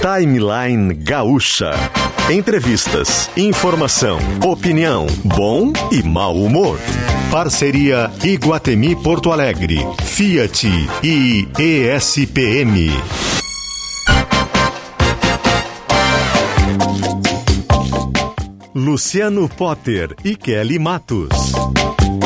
Timeline Gaúcha. Entrevistas, informação, opinião, bom e mau humor. Parceria Iguatemi Porto Alegre, Fiat e ESPM. Luciano Potter e Kelly Matos.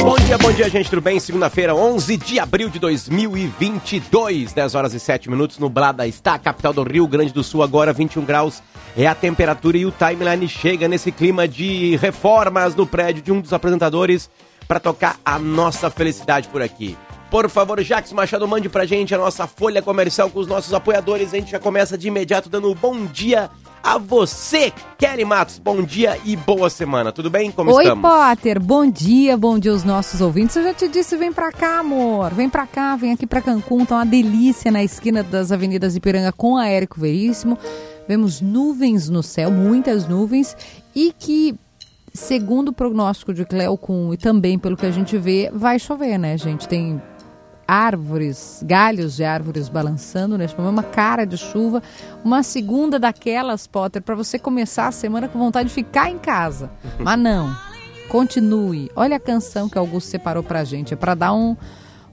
Bom dia, bom dia, gente, tudo bem? Segunda-feira, 11 de abril de 2022, 10 horas e 7 minutos, nublada está a capital do Rio Grande do Sul, agora 21 graus é a temperatura e o timeline chega nesse clima de reformas no prédio de um dos apresentadores para tocar a nossa felicidade por aqui. Por favor, Jax Machado, mande pra gente a nossa folha comercial com os nossos apoiadores. A gente já começa de imediato dando um bom dia a você, Kelly Matos. Bom dia e boa semana. Tudo bem? Como Oi, estamos? Potter. Bom dia, bom dia aos nossos ouvintes. Eu já te disse, vem pra cá, amor. Vem pra cá, vem aqui pra Cancún. Tá uma delícia na esquina das avenidas Ipiranga com a Érico Veríssimo. Vemos nuvens no céu, muitas nuvens. E que, segundo o prognóstico de Cleocum e também pelo que a gente vê, vai chover, né, gente? Tem árvores, galhos de árvores balançando neste momento, uma cara de chuva, uma segunda daquelas, Potter, para você começar a semana com vontade de ficar em casa. Mas não, continue. Olha a canção que Augusto separou pra gente, é para dar um,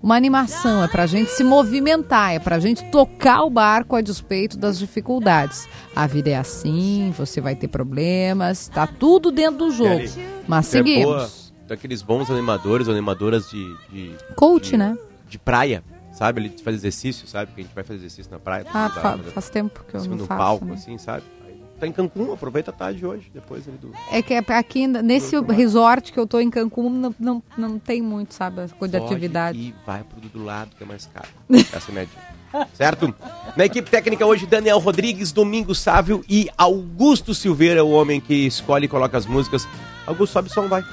uma animação, é pra gente se movimentar, é pra gente tocar o barco a despeito das dificuldades. A vida é assim, você vai ter problemas, tá tudo dentro do jogo. Mas Você é boa seguimos. daqueles bons animadores animadoras de, de, Coach, de- né? De praia, sabe? Ele faz exercício, sabe? Que a gente vai fazer exercício na praia. Ah, fa- vai, faz tempo que eu não no faço. palco, né? assim, sabe? Aí tá em Cancún, aproveita a tarde hoje, depois ali do... É que é aqui nesse resort que eu tô em Cancún não, não, não tem muito, sabe, a coisa de Foge atividade. E vai pro do lado, que é mais caro. Essa é a minha dica. Certo? Na equipe técnica hoje, Daniel Rodrigues, Domingos Sávio e Augusto Silveira, o homem que escolhe e coloca as músicas. Augusto, sobe o som, vai.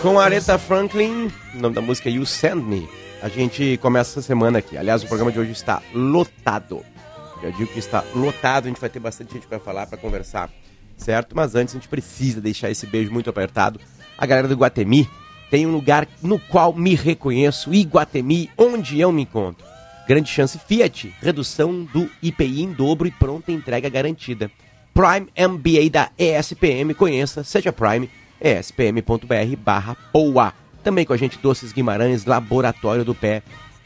Com a Aretha Franklin, o nome da música é You Send Me. A gente começa essa semana aqui. Aliás, o programa de hoje está lotado. Já digo que está lotado, a gente vai ter bastante gente para falar, para conversar, certo? Mas antes a gente precisa deixar esse beijo muito apertado. A galera do Iguatemi tem um lugar no qual me reconheço, Iguatemi, onde eu me encontro. Grande chance Fiat, redução do IPI em dobro e pronta entrega garantida. Prime MBA da ESPM, conheça, seja Prime, espm.br barra POA. Também com a gente Doces Guimarães, Laboratório do Pé,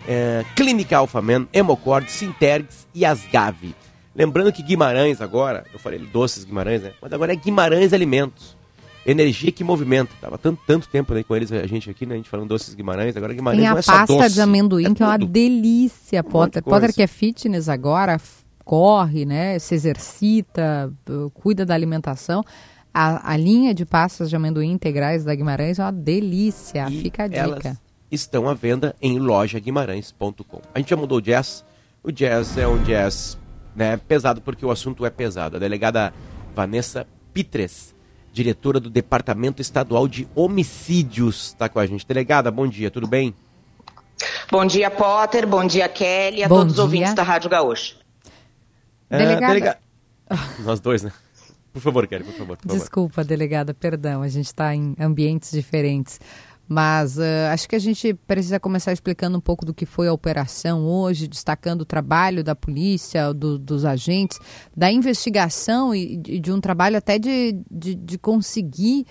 é, Clínica Alphaman, Hemocord, Sintergs e Asgave. Lembrando que Guimarães agora, eu falei Doces Guimarães, né? Mas agora é Guimarães Alimentos. Energia que movimenta. Tava tanto, tanto tempo né, com eles, a gente aqui, né? A gente falando Doces Guimarães, agora Guimarães Tem a não é só pasta doce, de amendoim, é que é uma delícia, Potter. coisa. Potter que é fitness agora, corre, né? Se exercita, cuida da alimentação. A, a linha de pastas de amendoim integrais da Guimarães é uma delícia. E Fica a elas dica. estão à venda em lojaguimarães.com. A gente já mudou o jazz. O jazz é um jazz né, pesado porque o assunto é pesado. A delegada Vanessa Pitres, diretora do Departamento Estadual de Homicídios, está com a gente. Delegada, bom dia, tudo bem? Bom dia, Potter. Bom dia, Kelly. A Bom todos os dia. ouvintes da Rádio Gaúcha. É, Delegada- delega- Nós dois, né? Por favor, Kelly, por favor. Por favor. Desculpa, delegada, perdão, a gente está em ambientes diferentes. Mas ah, acho que a gente precisa começar explicando um pouco do que foi a operação hoje, destacando o trabalho da polícia, do- dos agentes, da investigação e de, de um trabalho até de, de, de conseguir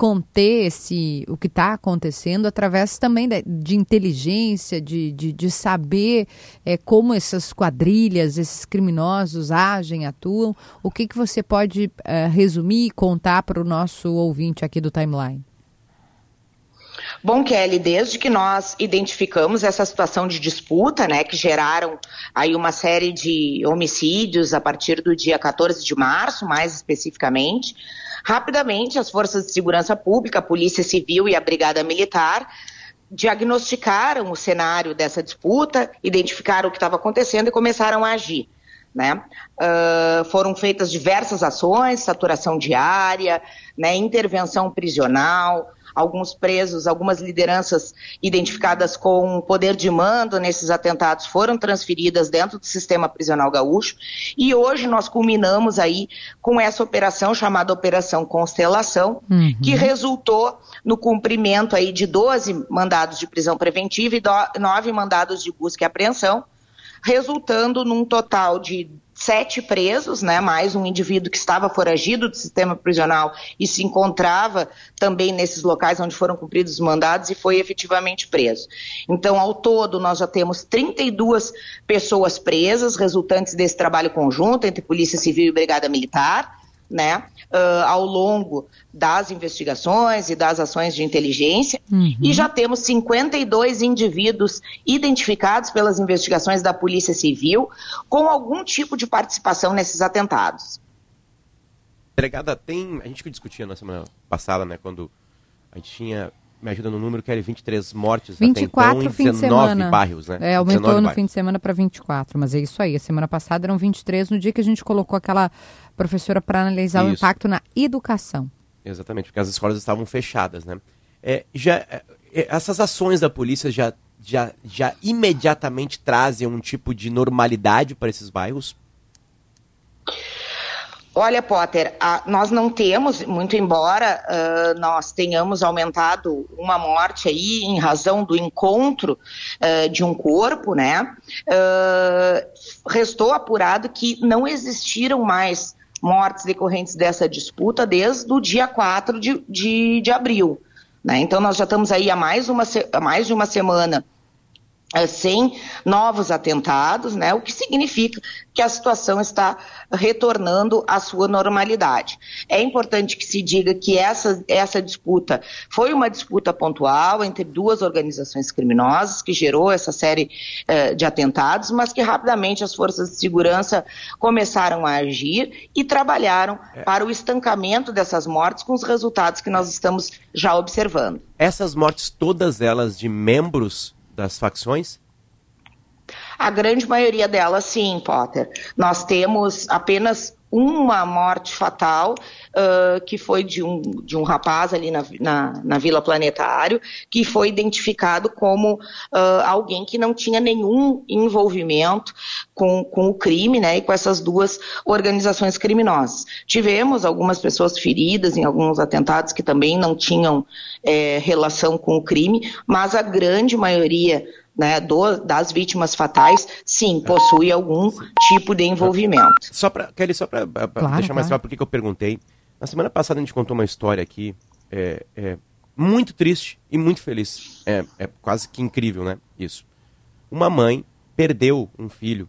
conter esse, o que está acontecendo através também da- de inteligência, de, de, de saber eh, como essas quadrilhas, esses criminosos agem, atuam. O que, que você pode eh, resumir e contar para o nosso ouvinte aqui do Timeline? Bom, Kelly, desde que nós identificamos essa situação de disputa, né, que geraram aí uma série de homicídios a partir do dia 14 de março, mais especificamente, rapidamente as forças de segurança pública, a Polícia Civil e a Brigada Militar diagnosticaram o cenário dessa disputa, identificaram o que estava acontecendo e começaram a agir. né? Uh, foram feitas diversas ações, saturação diária, né, intervenção prisional, alguns presos, algumas lideranças identificadas com poder de mando nesses atentados foram transferidas dentro do sistema prisional gaúcho e hoje nós culminamos aí com essa operação chamada Operação Constelação, Uhum. que resultou no cumprimento aí de 12 mandados de prisão preventiva e do- nove mandados de busca e apreensão, resultando num total de sete presos, né, mais um indivíduo que estava foragido do sistema prisional e se encontrava também nesses locais onde foram cumpridos os mandados e foi efetivamente preso. Então, ao todo, nós já temos 32 pessoas presas, resultantes desse trabalho conjunto entre Polícia Civil e Brigada Militar, né, ah, ao longo das investigações e das ações de inteligência. E já temos 52 indivíduos identificados pelas investigações da Polícia Civil com algum tipo de participação nesses atentados. Delegada, tem. A gente que discutia na semana passada, né? Quando a gente tinha. Me ajuda no número que era 23 mortes 24 até então, fim em de 19 semana. bairros, né? É, aumentou 19 no bairros. fim de semana para 24, mas é isso aí. A semana passada eram 23, no dia que a gente colocou aquela professora para analisar o Isso. impacto na educação. Exatamente, porque as escolas estavam fechadas, né? É, já, é, é, essas ações da polícia já, já, já imediatamente trazem um tipo de normalidade para esses bairros? Olha, Potter, a- nós não temos, muito embora ah, nós tenhamos aumentado uma morte aí em razão do encontro ah, de um corpo, né? ah, restou apurado que não existiram mais mortes decorrentes dessa disputa desde o dia 4 de, de, de abril. Né? Então nós já estamos aí há mais, uma, há mais de uma semana eh, sem novos atentados, né? O que significa que a situação está retornando à sua normalidade. É importante que se diga que essa, essa disputa foi uma disputa pontual entre duas organizações criminosas que gerou essa série eh, de atentados, mas que rapidamente as forças de segurança começaram a agir e trabalharam para o estancamento dessas mortes com os resultados que nós estamos já observando. Essas mortes, todas elas de membros das facções? A grande maioria delas, sim, Potter. Nós temos apenas uma morte fatal, ah, que foi de um, de um rapaz ali na, na, na Vila Planetário, que foi identificado como ah, alguém que não tinha nenhum envolvimento com, com o crime, né, e com essas duas organizações criminosas. Tivemos algumas pessoas feridas em alguns atentados que também não tinham eh, relação com o crime, mas a grande maioria né, do- das vítimas fatais, sim, possui algum tipo de envolvimento. Só para Kelly, só para Claro, deixar mais claro. claro por que eu perguntei. Na semana passada a gente contou uma história aqui é, é, muito triste e muito feliz. É, é quase que incrível, né? Isso. Uma mãe perdeu um filho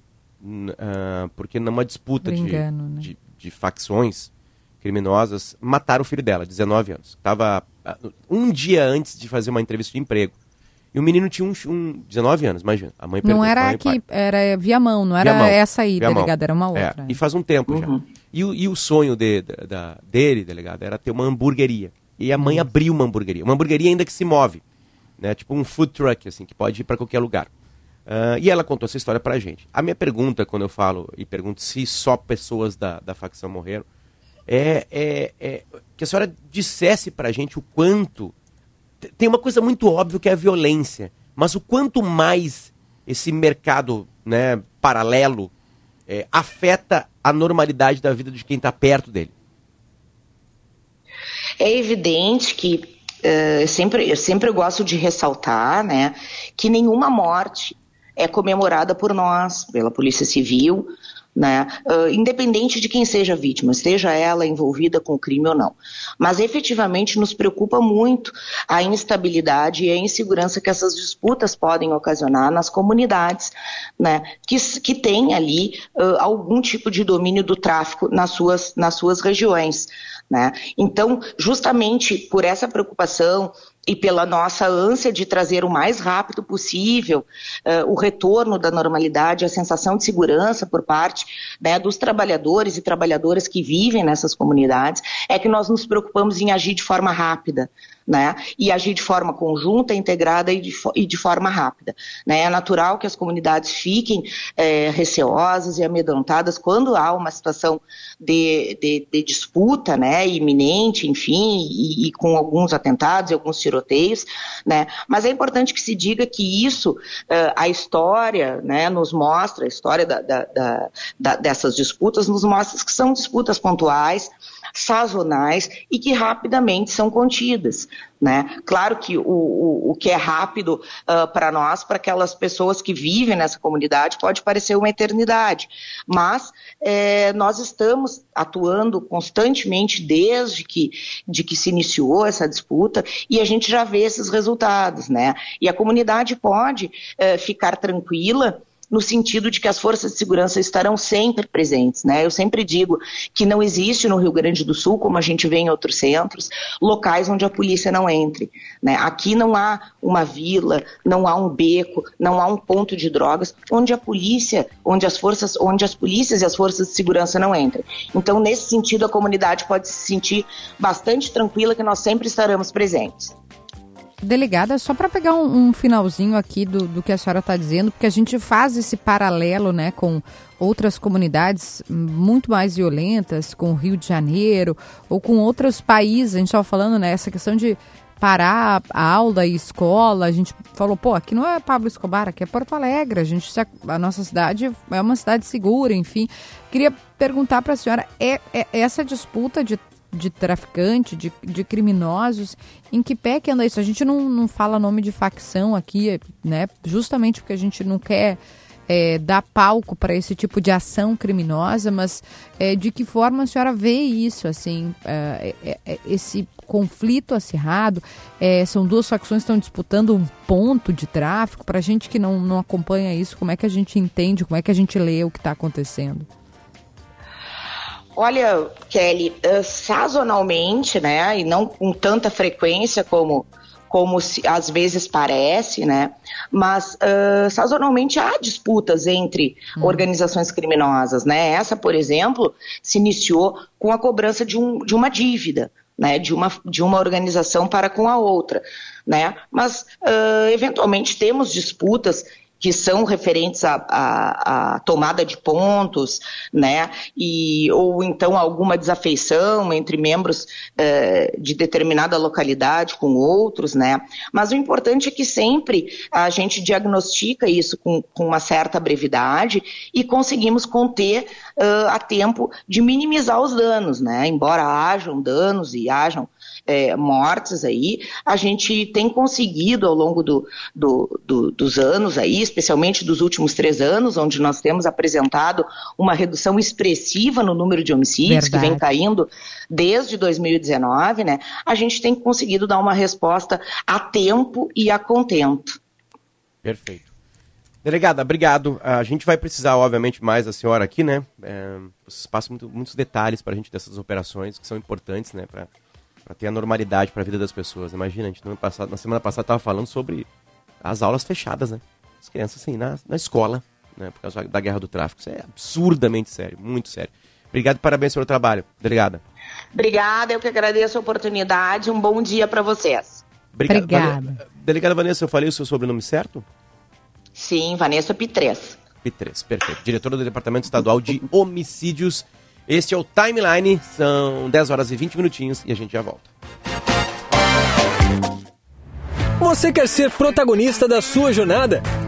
ah, porque numa disputa de, engano, né? de, de facções criminosas mataram o filho dela, 19 anos. Tava ah, um dia antes de fazer uma entrevista de emprego. E o menino tinha um, um 19 anos, imagina. A mãe perdeu, Não era aqui, era via mão, não era mão. essa aí, delegada, era uma É, outra. e faz um tempo Uhum. já. E, o- e o sonho de- da- da- dele, delegado, era ter uma hamburgueria. E a mãe abriu uma hamburgueria. Uma hamburgueria ainda que se move. Né? Tipo um food truck, assim, que pode ir para qualquer lugar. Ah, e ela contou essa história pra gente. A minha pergunta, quando eu falo e pergunto se só pessoas da, da facção morreram, é, é- é que a senhora dissesse pra gente o quanto. Tem uma coisa muito óbvia que é a violência, mas o quanto mais esse mercado né, paralelo é, afeta a normalidade da vida de quem está perto dele. É evidente que eh, sempre, eu sempre gosto de ressaltar né, que nenhuma morte é comemorada por nós, pela Polícia Civil, né, eh, independente de quem seja a vítima, esteja ela envolvida com o crime ou não. Mas efetivamente nos preocupa muito a instabilidade e a insegurança que essas disputas podem ocasionar nas comunidades, né, que, que têm ali eh, algum tipo de domínio do tráfico nas suas, nas suas regiões. Né? Então, justamente por essa preocupação e pela nossa ânsia de trazer o mais rápido possível uh, o retorno da normalidade, a sensação de segurança por parte né, dos trabalhadores e trabalhadoras que vivem nessas comunidades, é que nós nos preocupamos em agir de forma rápida. Né, e agir de forma conjunta, integrada e de, e de forma rápida. Né. É natural que as comunidades fiquem é, receosas e amedrontadas quando há uma situação de, de, de disputa né, iminente, enfim, e, e, com alguns atentados e alguns tiroteios, né, mas é importante que se diga que isso, uh, a história né, nos mostra, a história da, da, da, dessas disputas nos mostra que são disputas pontuais, sazonais e que rapidamente são contidas. Né? Claro que o, o, o que é rápido uh, para nós, para aquelas pessoas que vivem nessa comunidade, pode parecer uma eternidade, mas é, nós estamos atuando constantemente desde que, de que se iniciou essa disputa e a gente já vê esses resultados. Né? E a comunidade pode é, ficar tranquila no sentido de que as forças de segurança estarão sempre presentes. Né? Eu sempre digo que não existe no Rio Grande do Sul, como a gente vê em outros centros, locais onde a polícia não entre. Né? Aqui não há uma vila, não há um beco, não há um ponto de drogas onde a polícia, onde as forças, onde as polícias e as forças de segurança não entrem. Então, nesse sentido, a comunidade pode se sentir bastante tranquila que nós sempre estaremos presentes. Delegada, só para pegar um, um, finalzinho aqui do, do que a senhora está dizendo, porque a gente faz esse paralelo né, com outras comunidades muito mais violentas, com o Rio de Janeiro, ou com outros países, a gente estava falando né, essa questão de parar a aula e escola, a gente falou, pô, aqui não é Pablo Escobar, aqui é Porto Alegre, a gente a nossa cidade é uma cidade segura, enfim. Queria perguntar para a senhora, é, é essa disputa de de traficante, de, de criminosos. Em que pé que anda isso? A gente não, não fala nome de facção aqui, né? Justamente porque a gente não quer é, dar palco para esse tipo de ação criminosa, mas é, de que forma a senhora vê isso, assim, é, é, é esse conflito acirrado? É, são duas facções que estão disputando um ponto de tráfico. Para a gente que não, não acompanha isso, como é que a gente entende, como é que a gente lê o que está acontecendo? Olha, Kelly, uh, sazonalmente, né, e não com tanta frequência como como se, às vezes parece, né? Mas uh, sazonalmente há disputas entre hum. organizações criminosas, né? Essa, por exemplo, se iniciou com a cobrança de, um, de uma dívida, né? De uma, de uma organização para com a outra, né? Mas uh, eventualmente temos disputas que são referentes à, à, à, tomada de pontos, né, e, ou então alguma desafeição entre membros eh, de determinada localidade com outros, né, mas o importante é que sempre a gente diagnostica isso com, com uma certa brevidade e conseguimos conter uh, a tempo de minimizar os danos, né, embora hajam danos e hajam é, mortes aí, a gente tem conseguido ao longo do, do, do, dos anos aí, especialmente dos últimos três anos, onde nós temos apresentado uma redução expressiva no número de homicídios, Verdade. que vem caindo desde 2019, né? A gente tem conseguido dar uma resposta a tempo e a contento. Perfeito. Delegada, obrigado. A gente vai precisar, obviamente, mais da senhora aqui, né? É, vocês passam muito, muitos detalhes para a gente dessas operações que são importantes, né? Pra para ter a normalidade para a vida das pessoas. Imagina, a gente no passado, na semana passada estava falando sobre as aulas fechadas, né? As crianças assim, na, na escola, né? Por causa da guerra do tráfico. Isso é absurdamente sério, muito sério. Obrigado e parabéns pelo trabalho. Delegada. Obrigada, eu que agradeço a oportunidade. Um bom dia para vocês. Obrigado. Obrigada. Delegada Vanessa, eu falei o seu sobrenome certo? Sim, Vanessa Pitres. Pitres, perfeito. Diretora do Departamento Estadual de Homicídios este é o Timeline, são 10 horas e 20 minutinhos e a gente já volta. Você quer ser protagonista da sua jornada?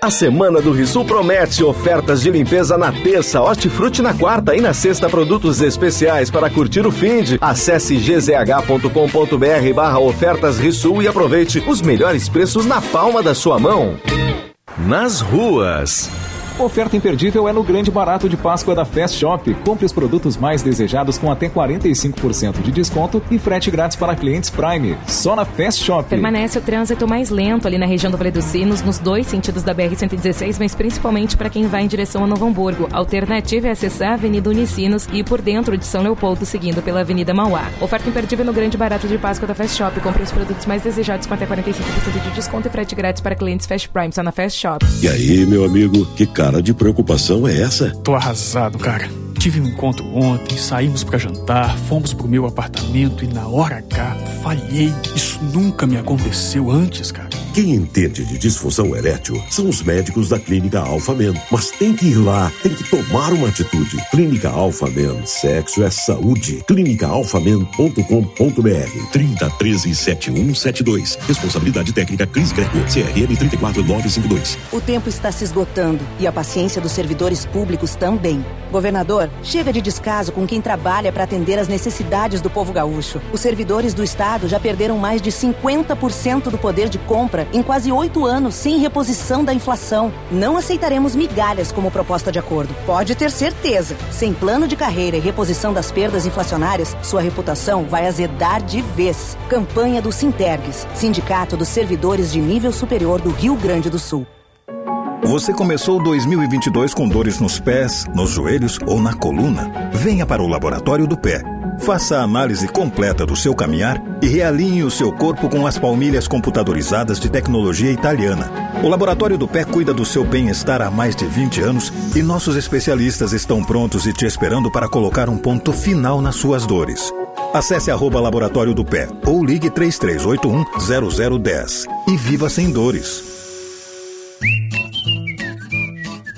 A semana do Risul promete ofertas de limpeza na terça, hortifruti na quarta e na sexta produtos especiais para curtir o fim de. Acesse gzh.com.br barra ofertas Risul e aproveite os melhores preços na palma da sua mão. nas ruas. Oferta imperdível é no Grande Barato de Páscoa da Fast Shop. Compre os produtos mais desejados com até 45% de desconto e frete grátis para clientes Prime. Só na Fast Shop. Permanece o trânsito mais lento ali na região do Vale dos Sinos, nos dois sentidos da BR-116, mas principalmente para quem vai em direção a Novo Hamburgo. A alternativa é acessar a Avenida Unicinos e ir por dentro de São Leopoldo, seguindo pela Avenida Mauá. Oferta imperdível no Grande Barato de Páscoa da Fast Shop. Compre os produtos mais desejados com até 45% de desconto e frete grátis para clientes Fast Prime. Só na Fast Shop. E aí, meu amigo, que cara de preocupação é essa? Tô arrasado, cara. Tive um encontro ontem, saímos pra jantar, fomos pro meu apartamento e na hora H falhei. Isso nunca me aconteceu antes, cara. Quem entende de disfunção erétil são os médicos da Clínica Alpha Men. Mas tem que ir lá, tem que tomar uma atitude. Clínica Alpha Men, sexo é saúde. clínicaalphamen.com.br 30 13 7172. Responsabilidade técnica Cris Greco, CRM 34952. O tempo está se esgotando e a paciência dos servidores públicos também. Governador, chega de descaso com quem trabalha para atender as necessidades do povo gaúcho. Os servidores do Estado já perderam mais de 50% do poder de compra em quase oito anos sem reposição da inflação. Não aceitaremos migalhas como proposta de acordo. Pode ter certeza. Sem plano de carreira e reposição das perdas inflacionárias, sua reputação vai azedar de vez. Campanha do Sintergues, Sindicato dos Servidores de Nível Superior do Rio Grande do Sul. Você começou 2022 com dores nos pés, nos joelhos ou na coluna? Venha para o Laboratório do Pé. Faça a análise completa do seu caminhar e realinhe o seu corpo com as palmilhas computadorizadas de tecnologia italiana. O Laboratório do Pé cuida do seu bem-estar há mais de 20 anos e nossos especialistas estão prontos e te esperando para colocar um ponto final nas suas dores. Acesse arroba Laboratório do Pé ou ligue 3381 0010 e viva sem dores.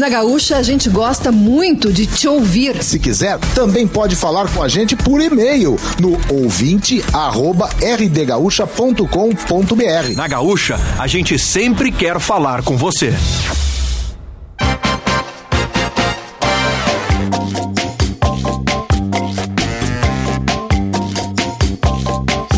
Na Gaúcha, a gente gosta muito de te ouvir. Se quiser, também pode falar com a gente por e-mail no ouvinte@rdgaúcha.com.br. Na Gaúcha, a gente sempre quer falar com você.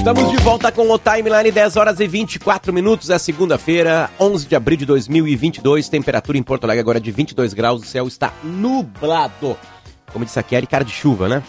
Estamos de volta com o Timeline, 10 horas e 24 minutos, é segunda-feira, 11 de abril de 2022, temperatura em Porto Alegre agora de 22 graus, o céu está nublado. Como disse a Kelly, cara de chuva, né?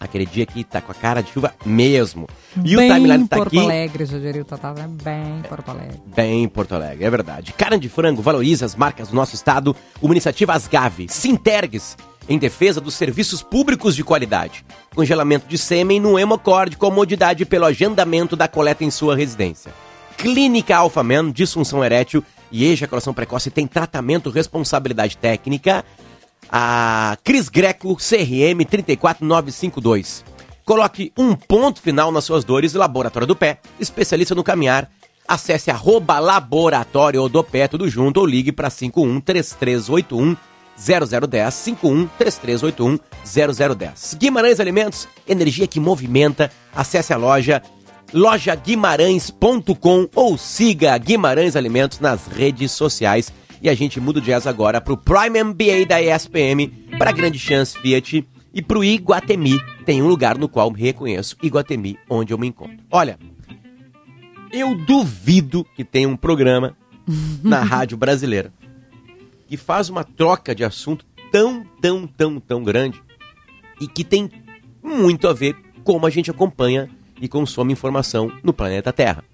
Aquele dia que tá com a cara de chuva mesmo. E bem o Timeline tá Porto aqui... Alegre, Jadiril Totava, é bem Porto Alegre. Bem Porto Alegre, é verdade. Carne de frango valoriza as marcas do nosso estado. Uma iniciativa Asgave, Sintergues, em defesa dos serviços públicos de qualidade. Congelamento de sêmen no hemocorde, comodidade pelo agendamento da coleta em sua residência. Clínica Alphaman, disfunção erétil e ejaculação precoce tem tratamento, responsabilidade técnica. A Cris Greco, CRM 34952. Coloque um ponto final nas suas dores e Laboratório do Pé, especialista no caminhar. Acesse arroba Laboratório do Pé, tudo junto, ou ligue para 51 3381 0010 51 3381 0010. Guimarães Alimentos, energia que movimenta. Acesse a loja lojaguimarães.com ou siga Guimarães Alimentos nas redes sociais. E a gente muda o jazz agora para o Prime MBA da ESPM, para Grande Chance Fiat e para o Iguatemi. Tem um lugar no qual me reconheço, Iguatemi, onde eu me encontro. Olha, eu duvido que tenha um programa na rádio brasileira que faz uma troca de assunto tão, tão, tão, tão grande e que tem muito a ver como a gente acompanha e consome informação no planeta Terra.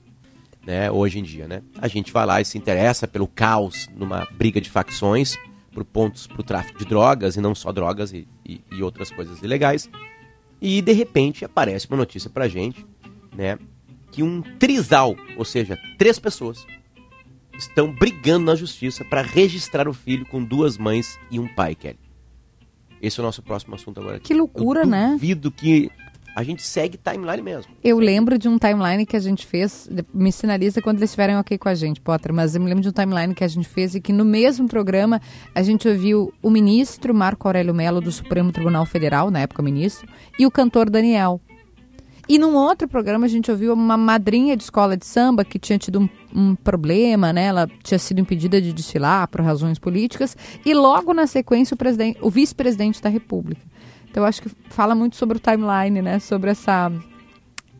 Né, hoje em dia, né? A gente vai lá e se interessa pelo caos numa briga de facções, por pontos para o tráfico de drogas e não só drogas e, e, e outras coisas ilegais. E de repente aparece uma notícia pra gente, né? Que um trisal, ou seja, três pessoas, estão brigando na justiça para registrar o filho com duas mães e um pai, Kelly. Esse é o nosso próximo assunto agora. Que loucura, Eu né? Duvido que a gente segue timeline mesmo. Eu lembro de um timeline que a gente fez, me sinaliza quando eles estiverem ok com a gente, Potter, mas eu me lembro de um timeline que a gente fez e que no mesmo programa a gente ouviu o ministro Marco Aurélio Mello do Supremo Tribunal Federal, na época ministro, e o cantor Daniel. E num outro programa a gente ouviu uma madrinha de escola de samba que tinha tido um, um problema, né? Ela tinha sido impedida de desfilar por razões políticas. E logo na sequência o, o vice-presidente da República. Então eu acho que fala muito sobre o timeline, né? Sobre essa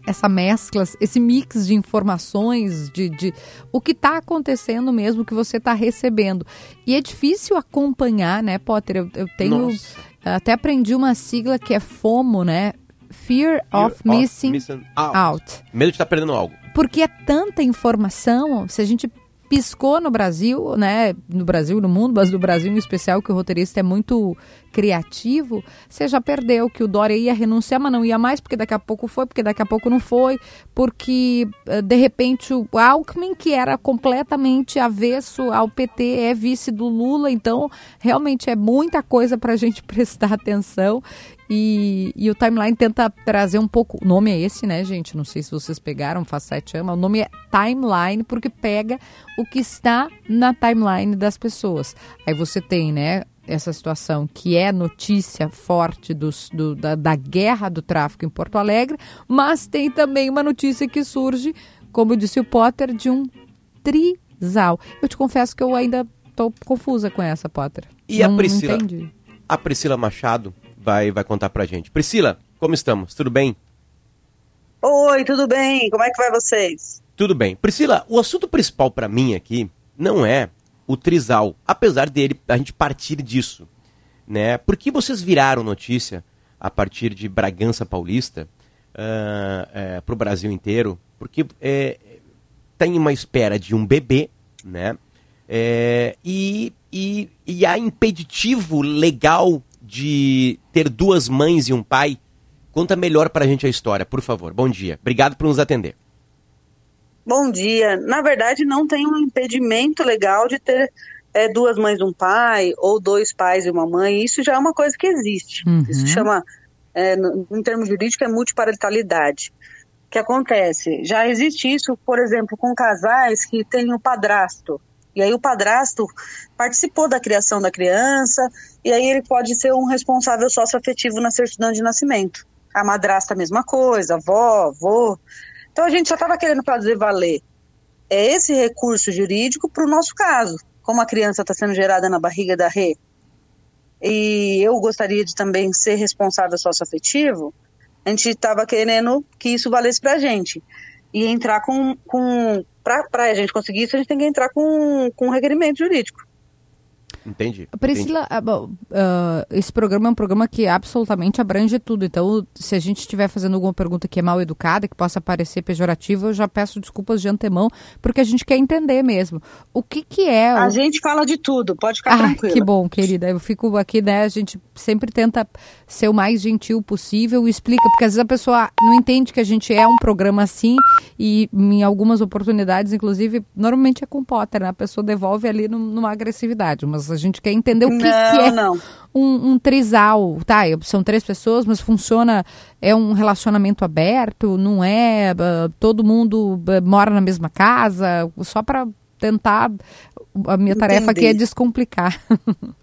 essa mescla, esse mix de informações, de, de o que está acontecendo mesmo, o que você está recebendo. E é difícil acompanhar, né, Potter? Eu, eu tenho. Nossa. Até aprendi uma sigla que é FOMO, né? Fear, of, Missing, out. out. Medo de estar perdendo algo. Porque é tanta informação, se a gente piscou no Brasil, né? No Brasil, no mundo, mas no Brasil em especial, que o roteirista é muito criativo, você já perdeu que o Dória ia renunciar, mas não ia mais, porque daqui a pouco foi, porque daqui a pouco não foi, porque eh, de repente o Alckmin, que era completamente avesso ao PT, é vice do Lula, então realmente é muita coisa para a gente prestar atenção. E, e, o timeline tenta trazer um pouco. O nome é esse, né, gente? Não sei se vocês pegaram, faz sete anos. O nome é timeline, porque pega o que está na timeline das pessoas. Aí você tem, né, essa situação que é notícia forte dos, do, da, da guerra do tráfico em Porto Alegre, mas tem também uma notícia que surge, como disse o Potter, de um trisal. Eu te confesso que eu ainda estou confusa com essa, Potter. E não, a Priscila? Entendi. A Priscila Machado vai, vai contar pra gente. Priscila, como estamos? Tudo bem? Oi, tudo bem? Como é que vai vocês? Tudo bem. Priscila, o assunto principal para mim aqui não é o trisal, apesar dele a gente partir disso, né? Por que vocês viraram notícia a partir de Bragança Paulista uh, é, para o Brasil inteiro? Porque é, tem uma espera de um bebê, né? É, e, e, e há impeditivo legal de ter duas mães e um pai? Conta melhor pra gente a história, por favor. Bom dia. Obrigado por nos atender. Bom dia. Na verdade, não tem um impedimento legal de ter é, duas mães e um pai, ou dois pais e uma mãe. Isso já é uma coisa que existe. Uhum. Isso chama, é, no, em termos jurídicos, é multiparentalidade. O que acontece? Já existe isso, por exemplo, com casais que têm o padrasto. E aí o padrasto participou da criação da criança, e aí ele pode ser um responsável socioafetivo na certidão de nascimento. A madrasta a mesma coisa, avó, avô. Então a gente só estava querendo fazer valer é esse recurso jurídico para o nosso caso, como a criança está sendo gerada na barriga da Rê. E eu gostaria de também ser responsável socioafetivo, a gente estava querendo que isso valesse para a gente. E entrar com, com para a gente conseguir isso, a gente tem que entrar com, com um requerimento jurídico. Entendi. Priscila, ah, bom, uh, esse programa é um programa que absolutamente abrange tudo. Então, se a gente estiver fazendo alguma pergunta que é mal educada, que possa parecer pejorativa, eu já peço desculpas de antemão, porque a gente quer entender mesmo. O que, que é. O... A gente fala de tudo, pode ficar ah, tranquila. Que bom, querida. Eu fico aqui, né? A gente sempre tenta ser o mais gentil possível e explica, porque às vezes a pessoa não entende que a gente é um programa assim e em algumas oportunidades, inclusive, normalmente é com Potter, né? A pessoa devolve ali numa agressividade, mas a gente quer entender o que, não, que é não. Um, um, trisal. Tá, são três pessoas, mas funciona, é um relacionamento aberto, não é uh, todo mundo uh, mora na mesma casa, só para tentar, a minha tarefa aqui é descomplicar.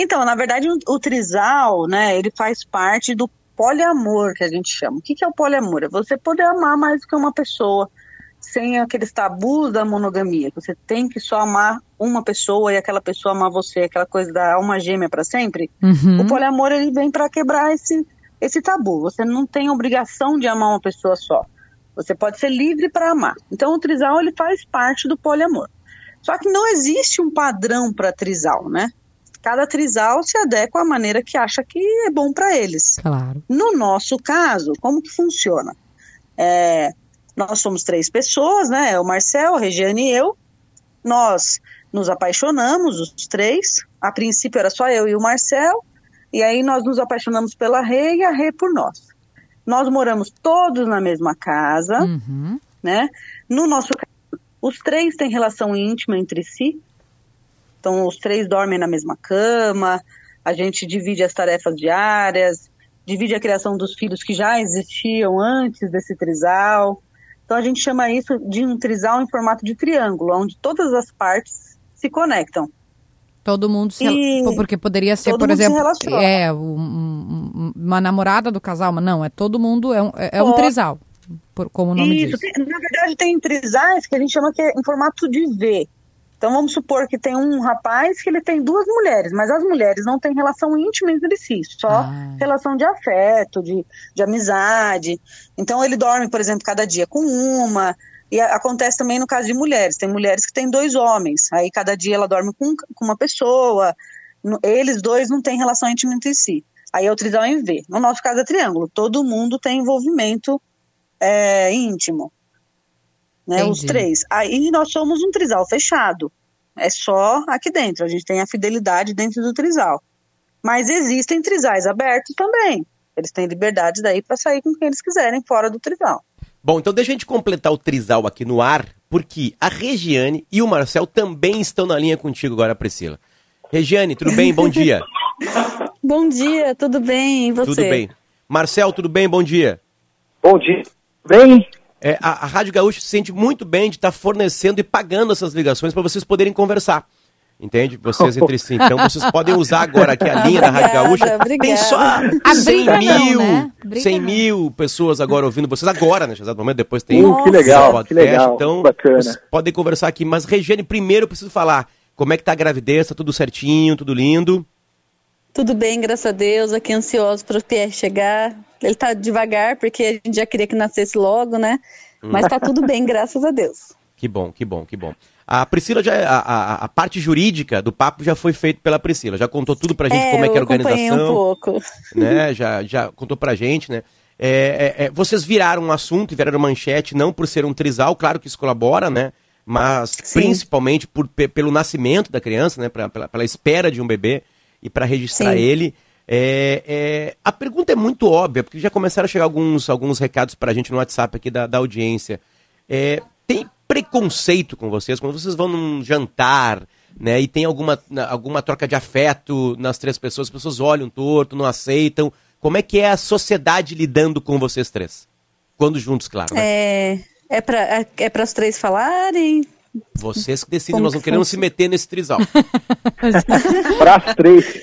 Então, na verdade, o, o trisal, né, ele faz parte do poliamor, que a gente chama. O que, que é o poliamor? É você poder amar mais do que uma pessoa, sem aqueles tabus da monogamia. Você tem que só amar uma pessoa e aquela pessoa amar você, aquela coisa da alma gêmea para sempre. Uhum. O poliamor ele vem para quebrar esse, esse tabu. Você não tem obrigação de amar uma pessoa só. Você pode ser livre para amar. Então, o trisal ele faz parte do poliamor. Só que não existe um padrão para trisal, né? cada trisal se adequa à maneira que acha que é bom para eles. Claro. No nosso caso, como que funciona? É, nós somos três pessoas, né? O Marcel, a Regiane e eu. Nós nos apaixonamos, os três. A princípio era só eu e o Marcel. E aí nós nos apaixonamos pela Rê e a Rê por nós. Nós moramos todos na mesma casa, uhum. né? No nosso caso, os três têm relação íntima entre si. Então, os três dormem na mesma cama, a gente divide as tarefas diárias, divide a criação dos filhos que já existiam antes desse trisal. Então a gente chama isso de um trisal em formato de triângulo, onde todas as partes se conectam. Todo mundo se. E Porque poderia ser, todo por se exemplo, relaciona. é um- um- uma namorada do casal, mas não, é todo mundo, é um, é um trisal, por, como o nome Isso, diz. na verdade tem trisais que a gente chama que é em formato de V. Então vamos supor que tem um rapaz que ele tem duas mulheres, mas as mulheres não têm relação íntima entre si, só Ah. relação de afeto, de, de amizade. Então ele dorme, por exemplo, cada dia com uma. E a- acontece também no caso de mulheres. Tem mulheres que têm dois homens, aí cada dia ela dorme com, com uma pessoa. No- Eles dois não têm relação íntima entre si. Aí é o trisal em V. No nosso caso é triângulo. Todo mundo tem envolvimento é, íntimo. Né, os três. Aí nós somos um trisal fechado. É só aqui dentro. A gente tem a fidelidade dentro do trisal. Mas existem trisais abertos também. Eles têm liberdade daí para sair com quem eles quiserem fora do trisal. Bom, então deixa a gente completar o trisal aqui no ar, porque a Regiane e o Marcel também estão na linha contigo agora, Priscila. Regiane, tudo bem? Bom dia. Bom dia, tudo bem? E você? Tudo bem. Marcel, tudo bem? Bom dia. Bom dia. Bem? É, a, a Rádio Gaúcha se sente muito bem de estar fornecendo e pagando essas ligações para vocês poderem conversar. Entende? Vocês entre si. Então vocês podem usar agora aqui a linha da Rádio Gaúcha. Obrigada, Tem só obrigada. 100 A briga não, mil, né? Briga 100 mil pessoas agora ouvindo vocês agora, nesse exato momento. Depois tem Uh, que legal, o podcast, que legal, Então bacana. podem conversar aqui. Mas Regiane, primeiro eu preciso falar como é que tá a gravidez, tá tudo certinho, tudo lindo. Tudo bem, graças a Deus. Aqui ansioso para o Pierre chegar. Ele tá devagar, porque a gente já queria que nascesse logo, né? Hum. Mas tá tudo bem, graças a Deus. Que bom, que bom, que bom. A Priscila já, a, a, a parte jurídica do papo já foi feita pela Priscila. Já contou tudo pra gente É, como é que é a organização. um pouco. né? Já, já contou pra gente, né? É, é, é, vocês viraram um assunto e viraram manchete, não por ser um trisal, claro que isso colabora, né? Mas principalmente por, pe- pelo nascimento da criança, né? Pra, pela, pela espera de um bebê e para registrar Sim. ele. É, é, a pergunta é muito óbvia, porque já começaram a chegar alguns, alguns recados pra gente no WhatsApp aqui da, da audiência. É, tem preconceito com vocês quando vocês vão num jantar, né? E tem alguma, alguma troca de afeto nas três pessoas, as pessoas olham torto, não aceitam. Como é que é a sociedade lidando com vocês três? Quando juntos, claro, né? É, é para é, é para os três falarem? Vocês que decidem, Como nós não que queremos se meter nesse trisal. Para as três.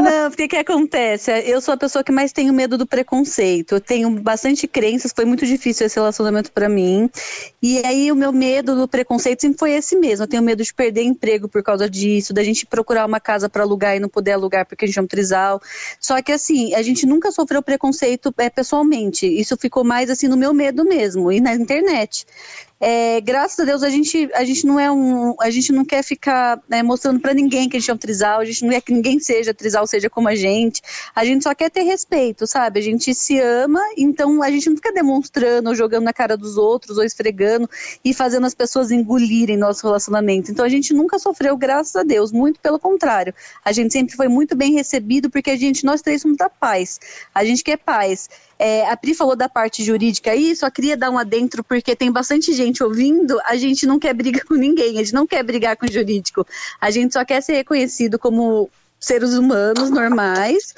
Não, porque que acontece? Eu sou a pessoa que mais tenho medo do preconceito. Eu tenho bastante crenças, foi muito difícil esse relacionamento pra mim. E aí o meu medo do preconceito sempre foi esse mesmo. Eu tenho medo de perder emprego por causa disso, da gente procurar uma casa pra alugar e não poder alugar porque a gente é um trisal. Só que assim, a gente nunca sofreu preconceito é, pessoalmente. Isso ficou mais assim no meu medo mesmo e na internet. É, graças a Deus a gente, a gente não é um, a gente não quer ficar né, mostrando pra ninguém que a gente é um trisal, a gente não quer que ninguém seja trisal, seja como a gente. A gente só quer ter respeito, sabe? A gente se ama, então a gente não fica demonstrando ou jogando na cara dos outros ou esfregando e fazendo as pessoas engolirem nosso relacionamento. Então a gente nunca sofreu, graças a Deus, muito pelo contrário. A gente sempre foi muito bem recebido porque a gente, nós três somos da paz. A gente quer paz. É, a Pri falou da parte jurídica aí, só queria dar um adentro porque tem bastante gente ouvindo. A gente não quer briga com ninguém, a gente não quer brigar com o jurídico. A gente só quer ser reconhecido como seres humanos normais.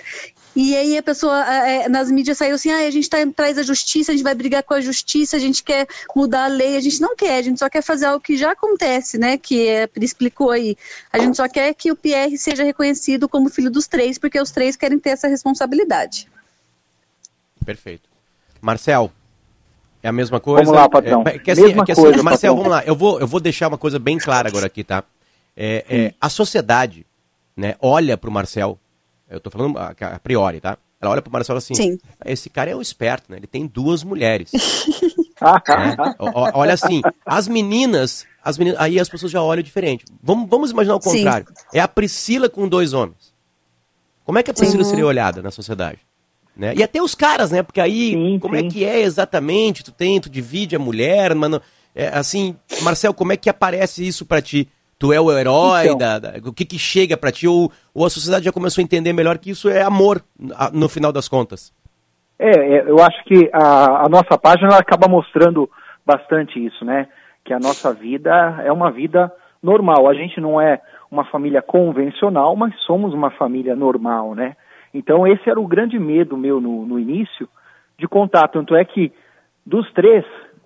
E aí a pessoa é, nas mídias saiu assim, ah, a gente tá atrás da justiça, a gente vai brigar com a justiça, a gente quer mudar a lei, a gente não quer, a gente só quer fazer algo que já acontece, né? Que é, a Pri explicou aí. A gente só quer que o Pierre seja reconhecido como filho dos três, porque os três querem ter essa responsabilidade. Perfeito. Marcel, é a mesma coisa? Vamos lá, patrão. É, que assim, Mesma é que assim, coisa, Marcel, patrão. vamos lá. Eu vou, eu vou deixar uma coisa bem clara agora aqui, tá? É, é, a sociedade, né, olha pro Marcel, eu tô falando a, a priori, tá? Ela olha pro Marcel assim, Sim. esse cara é um esperto, né? Ele tem duas mulheres. né? O- o- Olha assim, as meninas, as meninas, aí as pessoas já olham diferente. Vamos, vamos imaginar o Sim. contrário. É a Priscila com dois homens. Como é que a Priscila Sim. seria olhada na sociedade? Né? E até os caras, né? Porque aí, como é que é exatamente? Tu tem, tu divide a mulher, mano. É, assim, Marcel, como é que aparece isso pra ti? Tu é o herói, Então. da, da- o que que chega pra ti? Ou, ou a sociedade já começou a entender melhor que isso é amor, a- no final das contas? É, é, eu acho que a, a nossa página acaba mostrando bastante isso, né? Que a nossa vida é uma vida normal. A gente não é uma família convencional, mas somos uma família normal, né? Então esse era o grande medo meu no, no início de contar. Tanto é que dos três,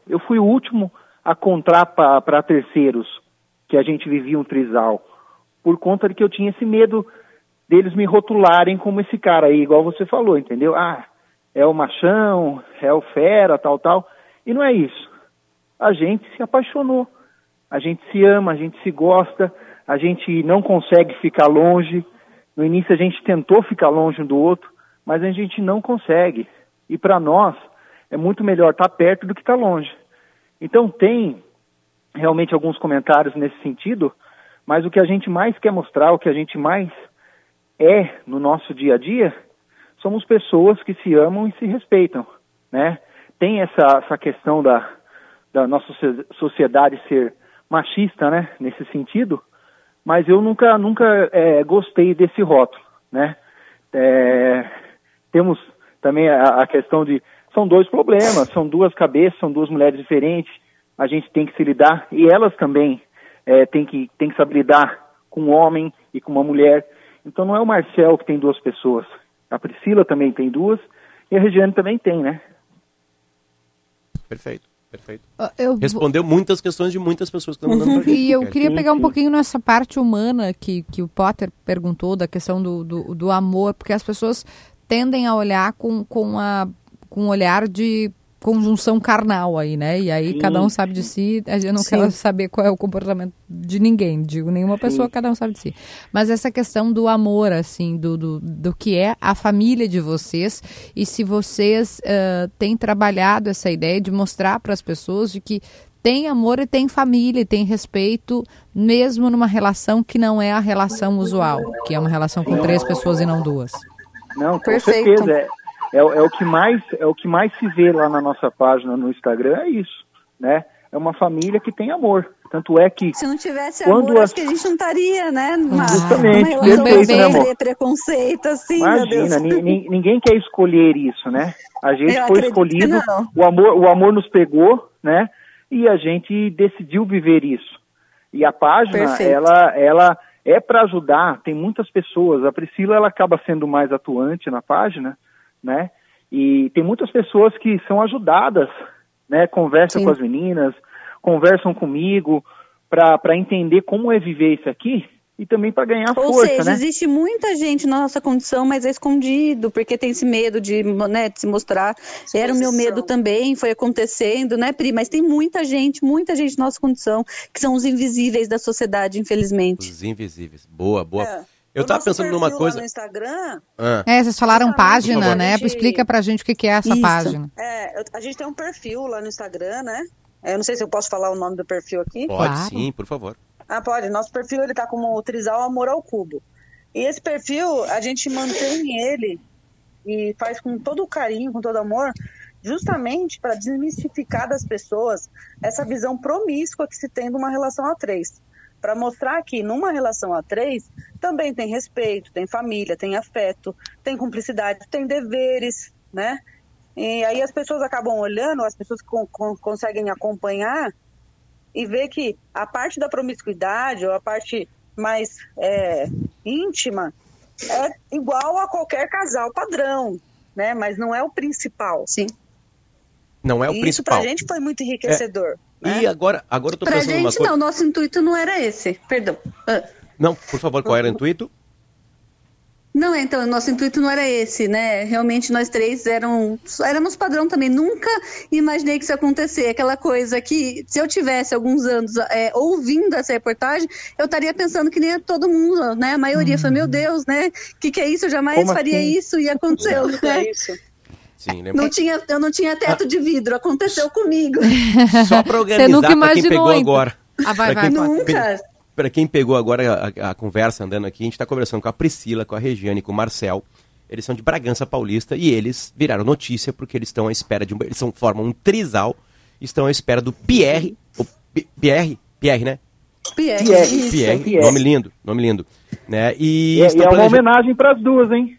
eu fui o último a contar para terceiros que a gente vivia um trisal, por conta de que eu tinha esse medo deles me rotularem como esse cara aí, igual você falou, entendeu? Ah, é o machão, é o fera, tal, tal. E não é isso. A gente se apaixonou, a gente se ama, a gente se gosta, a gente não consegue ficar longe. No início a gente tentou ficar longe um do outro, mas a gente não consegue. E para nós é muito melhor estar perto do que estar longe. Então tem realmente alguns comentários nesse sentido, mas o que a gente mais quer mostrar, o que a gente mais é no nosso dia a dia, somos pessoas que se amam e se respeitam, né? Tem essa, essa questão da, da nossa socie- sociedade ser machista, né? Nesse sentido, mas eu nunca, nunca é, gostei desse rótulo, né? É, temos também a, a questão de são dois problemas, são duas cabeças, são duas mulheres diferentes, a gente tem que se lidar e elas também é, têm que tem que saber lidar com um homem e com uma mulher. Então não é o Marcel que tem duas pessoas, a Priscila também tem duas e a Regiane também tem, né? Perfeito, perfeito. Ah, eu vou- Respondeu muitas questões de muitas pessoas que estão mandando pra gente. E eu queria pegar um pouquinho nessa parte humana que, que o Potter perguntou, da questão do, do, do amor, porque as pessoas tendem a olhar com, com, a, com um olhar de conjunção carnal aí, né? E aí Sim, cada um sabe de si, a gente não Sim. quer saber qual é o comportamento de ninguém, digo, nenhuma pessoa, cada um sabe de si. Mas essa questão do amor, assim, do, do, do que é a família de vocês e se vocês eh, têm trabalhado essa ideia de mostrar para as pessoas de que tem amor e tem família e tem respeito, mesmo numa relação que não é a relação usual, que é uma relação com três pessoas e não duas. Não, com Perfeito. certeza. É, é, o- é o que mais, é o que mais se vê lá na nossa página no Instagram, é isso, né? É uma família que tem amor. Tanto é que Se não tivesse Quando amor, as- acho que a gente não estaria, né? Numa, Justamente, numa relação perfeito, né, amor? preconceito, assim. Imagina, ni- ni- ninguém quer escolher isso, né? A gente Eu foi escolhido, o amor, o amor nos pegou, né? E a gente decidiu viver isso. E a página, Perfeito. ela, ela é para ajudar. Tem muitas pessoas. A Priscila, ela acaba sendo mais atuante na página, né? E tem muitas pessoas que são ajudadas, né? Conversam Sim. com as meninas, conversam comigo para entender como é viver isso aqui e também para ganhar Ou força, seja, né? existe muita gente na nossa condição, mas é escondido, porque tem esse medo de, né, de se mostrar. Era o meu medo também, foi acontecendo, né, Pri? Mas tem muita gente, muita gente na nossa condição, que são os invisíveis da sociedade, infelizmente. Os invisíveis. Boa, boa. É. Eu O tava pensando numa coisa. no Instagram, Ah. É, vocês falaram página, favor. né? Explica pra gente o que que é essa Isso. página. É, a gente tem um perfil lá no Instagram, né? É, Eu não sei se eu posso falar o nome do perfil aqui. Pode sim, por favor. Ah, pode. Nosso perfil ele tá como o Trisal Amor ao Cubo. E esse perfil, a gente mantém ele e faz com todo o carinho, com todo amor, justamente para desmistificar das pessoas essa visão promíscua que se tem de uma relação a três. Para mostrar que numa relação a três também tem respeito, tem família, tem afeto, tem cumplicidade, tem deveres, né? E aí as pessoas acabam olhando, as pessoas con- con- conseguem acompanhar e ver que a parte da promiscuidade ou a parte mais é, íntima é igual a qualquer casal padrão, né? Mas não é o principal. Sim. Não é o e isso principal. pra gente foi muito enriquecedor. E agora, agora eu tô Pra pensando gente, coisa. não, nosso intuito não era esse. Perdão. Ah. Não, por favor, qual era o intuito? Não, então, nosso intuito não era esse, né? Realmente nós três eram, éramos padrão também. Nunca imaginei que isso ia acontecer. Aquela coisa que, se eu tivesse alguns anos é, ouvindo essa reportagem, eu estaria pensando que nem todo mundo, né? A maioria foi, meu Deus, né? O que, que é isso? Eu jamais Como faria assim? isso e aconteceu. Que né? é isso? Sim, lembra? Não tinha, eu não tinha teto de vidro, aconteceu comigo. Só pra Você organizar nunca pra quem imaginou, pegou então. agora. Ah, vai, Pra vai, quem-. Nunca. Pra quem pegou agora a, a conversa andando aqui, a gente tá conversando com a Priscila, com a Regiane, com o Marcel. Eles são de Bragança Paulista e eles viraram notícia porque eles estão à espera de um. Eles são, formam um trisal, estão à espera do Pierre. O P- Pierre? Pierre, né? Pierre, Pierre, isso. Pierre. Pierre. Nome lindo, nome lindo. Né? E, E, é- e é uma homenagem para as duas, hein?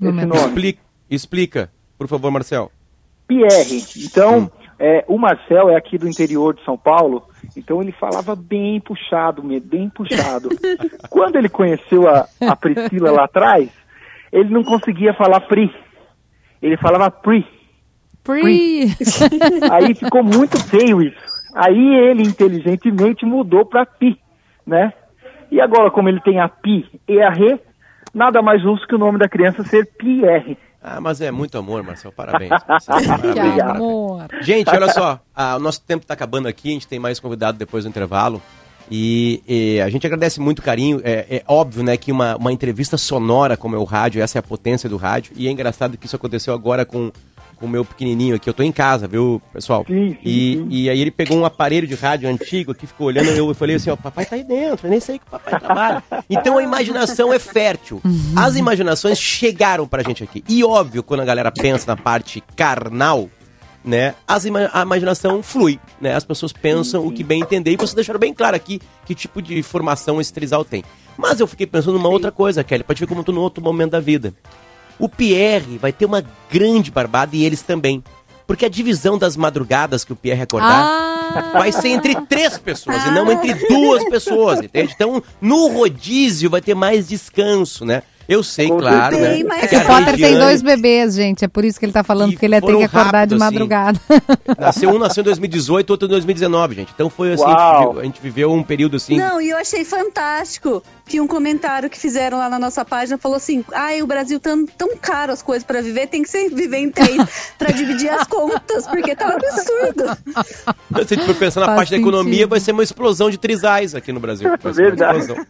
Esse nome. Explica, explica, por favor, Marcel. Pierre. Então, é, o Marcel é aqui do interior de São Paulo, então ele falava bem puxado, bem puxado. Quando ele conheceu a, a Priscila lá atrás, ele não conseguia falar pri. Ele falava pri. Pri. Aí ficou muito feio isso. Aí ele inteligentemente mudou para pi, né? E agora, como ele tem a pi e a re, nada mais justo que o nome da criança ser Pierre. Ah, mas é muito amor, Marcel. Parabéns. Que Parabéns. amor. Gente, olha só, ah, o nosso tempo está acabando aqui, a gente tem mais convidado depois do intervalo. E, e a gente agradece muito o carinho. É, é óbvio, né, que uma, uma entrevista sonora como é o rádio, essa é a potência do rádio. E é engraçado que isso aconteceu agora com com o meu pequenininho aqui. Eu tô em casa, viu, pessoal? e, e aí ele pegou um aparelho de rádio antigo aqui, ficou olhando. E eu falei assim: ó, papai tá aí dentro, eu nem sei que o papai trabalha. Então a imaginação é fértil. As imaginações chegaram pra gente aqui. E óbvio, quando a galera pensa na parte carnal, né, as ima- a imaginação flui, né? As pessoas pensam o que bem entender e vocês deixaram bem claro aqui que tipo de formação esse trisal tem. Mas eu fiquei pensando numa outra coisa, Kelly, pode ver como eu tô num outro momento da vida. O Pierre vai ter uma grande barbada e eles também. Porque a divisão das madrugadas que o Pierre acordar vai ser entre três pessoas e não entre duas pessoas, entende? Então, no rodízio vai ter mais descanso, né? Eu sei, claro, né? É que o a Potter tem dois bebês, gente. É por isso que ele tá falando, porque ele tem foram que acordar de rápido, assim. madrugada. Nasceu um nasceu em 2018, outro em 2019, gente. Então foi assim, a gente, viveu, a gente viveu um período assim. Não, e eu achei fantástico que um comentário que fizeram lá na nossa página falou assim: ai, o Brasil tá tão caro as coisas pra viver, tem que ser viver em três pra dividir as contas, porque tá um absurdo. Se a gente for pensar na Faz parte da economia, sentido. vai ser uma explosão de trisais aqui no Brasil. Vai ser Verdade. uma explosão.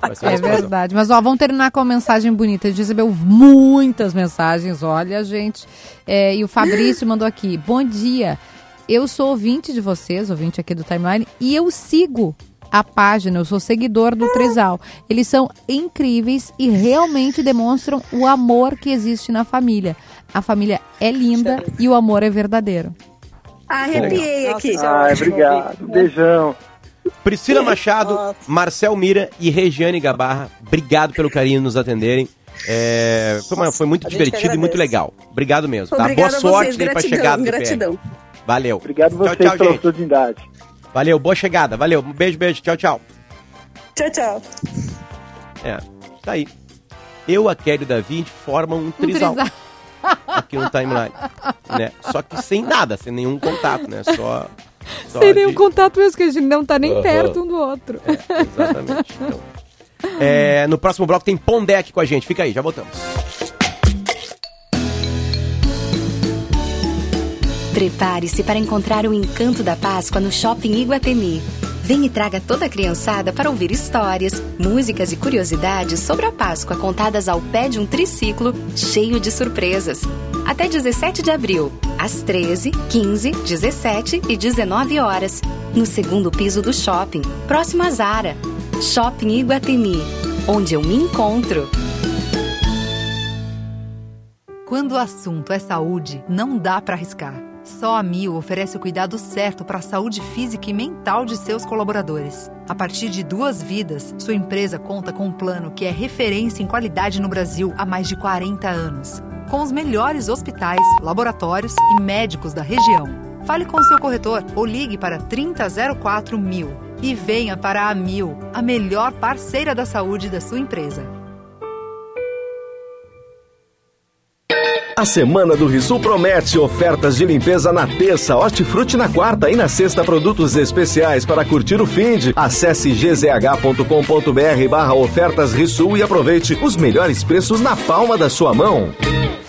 Vai ser uma É verdade. Mas, ó, vamos terminar com uma mensagem bonita. A gente recebeu muitas mensagens, olha, gente. É, e o Fabrício mandou aqui. Bom dia. Eu sou ouvinte de vocês, ouvinte aqui do Timeline, e eu sigo a página, eu sou seguidor do Trisal. Eles são incríveis e realmente demonstram o amor que existe na família. A família é linda e o amor é verdadeiro. Arrepiei aqui. Ai, obrigado. Beijão. Priscila Machado, Marcel Mira e Regiane Gabarra, obrigado pelo carinho nos atenderem. É, foi, uma- foi muito divertido e muito legal. Obrigado mesmo. Tá? Boa sorte vocês, aí pra gratidão, chegada do PR. gratidão. Valeu. Obrigado a vocês tchau, tchau, pela gente. oportunidade. Valeu, boa chegada. Valeu. Um beijo, beijo. Tchau, tchau. Tchau, tchau. É, tá aí. Eu, a Kelly e o Davi, a gente formam um trisal. trisal. Aqui no timeline. Né? Só que sem nada, sem nenhum contato, né? Só. Só Sem nenhum de- contato mesmo, que a gente não tá nem Aham. perto um do outro. Exatamente. Então, é, no próximo bloco tem Pondé aqui com a gente. Fica aí, já voltamos. Prepare-se para encontrar o encanto da Páscoa no Shopping Iguatemi. Vem e traga toda a criançada para ouvir histórias, músicas e curiosidades sobre a Páscoa contadas ao pé de um triciclo cheio de surpresas. Até 17 de abril, às 13, 15, 17 e 19 horas, no segundo piso do shopping, próximo à Zara. Shopping Iguatemi, onde eu me encontro. Quando o assunto é saúde, não dá para arriscar. Só a Mil oferece o cuidado certo para a saúde física e mental de seus colaboradores. A partir de duas vidas, sua empresa conta com um plano que é referência em qualidade no Brasil há mais de 40 anos. Com os melhores hospitais, laboratórios e médicos da região. Fale com seu corretor ou ligue para 3004 mil. E venha para a Mil, a melhor parceira da saúde da sua empresa. A semana do Risul promete ofertas de limpeza na terça, hortifruti na quarta e na sexta produtos especiais para curtir o fim de. Acesse gzh.com.br barra ofertas Risul e aproveite os melhores preços na palma da sua mão.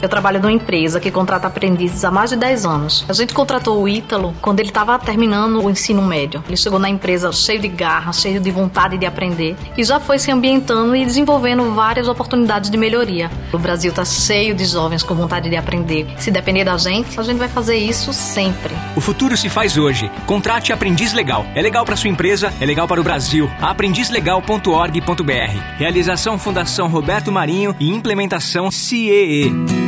Eu trabalho numa empresa que contrata aprendizes há mais de 10 anos. A gente contratou o Ítalo quando ele estava terminando o ensino médio. Ele chegou na empresa cheio de garra, cheio de vontade de aprender e já foi se ambientando e desenvolvendo várias oportunidades de melhoria. O Brasil está cheio de jovens com vontade de aprender. Se depender da gente, a gente vai fazer isso sempre. O futuro se faz hoje. Contrate Aprendiz Legal. É legal para sua empresa, é legal para o Brasil. aprendizlegal.org.br. Realização Fundação Roberto Marinho e implementação CEE.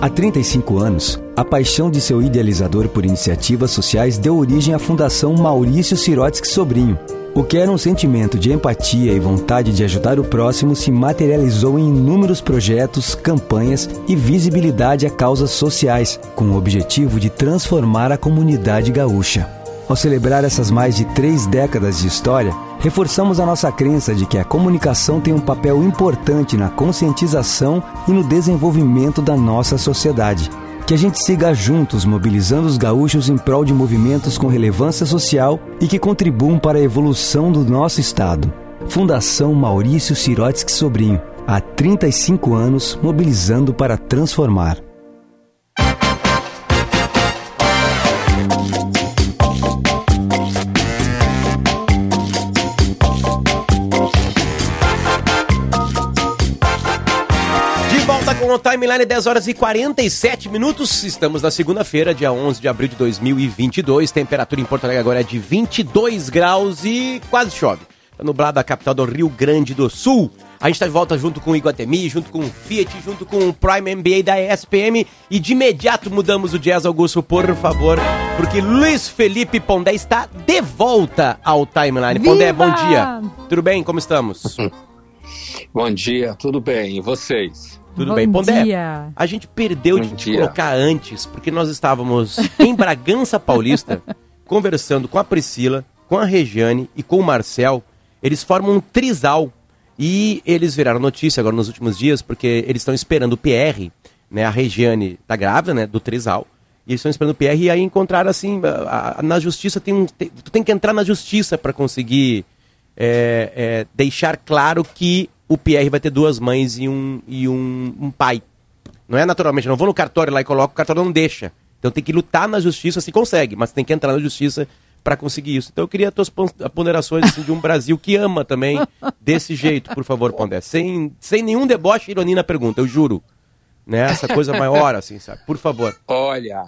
Há 35 anos, a paixão de seu idealizador por iniciativas sociais deu origem à Fundação Maurício Sirotsky Sobrinho. O que era um sentimento de empatia e vontade de ajudar o próximo se materializou em inúmeros projetos, campanhas e visibilidade a causas sociais, com o objetivo de transformar a comunidade gaúcha. Ao celebrar essas mais de três décadas de história, reforçamos a nossa crença de que a comunicação tem um papel importante na conscientização e no desenvolvimento da nossa sociedade. Que a gente siga juntos mobilizando os gaúchos em prol de movimentos com relevância social e que contribuam para a evolução do nosso Estado. Fundação Maurício Sirotsky Sobrinho. Há 35 anos mobilizando para transformar. Com o timeline 10 horas e 47 minutos. Estamos na segunda-feira, dia 11 de abril de 2022. Temperatura em Porto Alegre agora é de 22 graus e quase chove. Tá nublado a capital do Rio Grande do Sul. A gente está de volta junto com o Iguatemi, junto com o Fiat, junto com o Prime MBA da ESPM. E de imediato mudamos o Jazz Augusto, por favor, porque Luiz Felipe Pondé está de volta ao timeline. Viva! Pondé, bom dia. Tudo bem? Como estamos? Bom dia, tudo bem. E vocês? Tudo Bom bem, Pondé? dia. A gente perdeu de Bom te dia. colocar antes, porque nós estávamos em Bragança Paulista, conversando com a Priscila, com a Regiane e com o Marcel. Eles formam um trisal e eles viraram notícia agora nos últimos dias, porque eles estão esperando o PR, né? A Regiane tá grávida, né? Do trisal. E eles estão esperando o PR e aí encontraram assim, a- a- na justiça tem um. tem- tu tem que entrar na justiça para conseguir é, é, deixar claro que o PR vai ter duas mães e um, e um, um pai. Não é naturalmente, não vou no cartório lá e coloco, o cartório não deixa. Então tem que lutar na justiça, se consegue, mas tem que entrar na justiça para conseguir isso. Então eu queria tuas pon- ponderações assim, de um Brasil que ama também desse jeito, por favor, Pondé. Sem, sem nenhum deboche e ironia na pergunta, eu juro. Né? Essa coisa maior, assim, sabe? Por favor. Olha,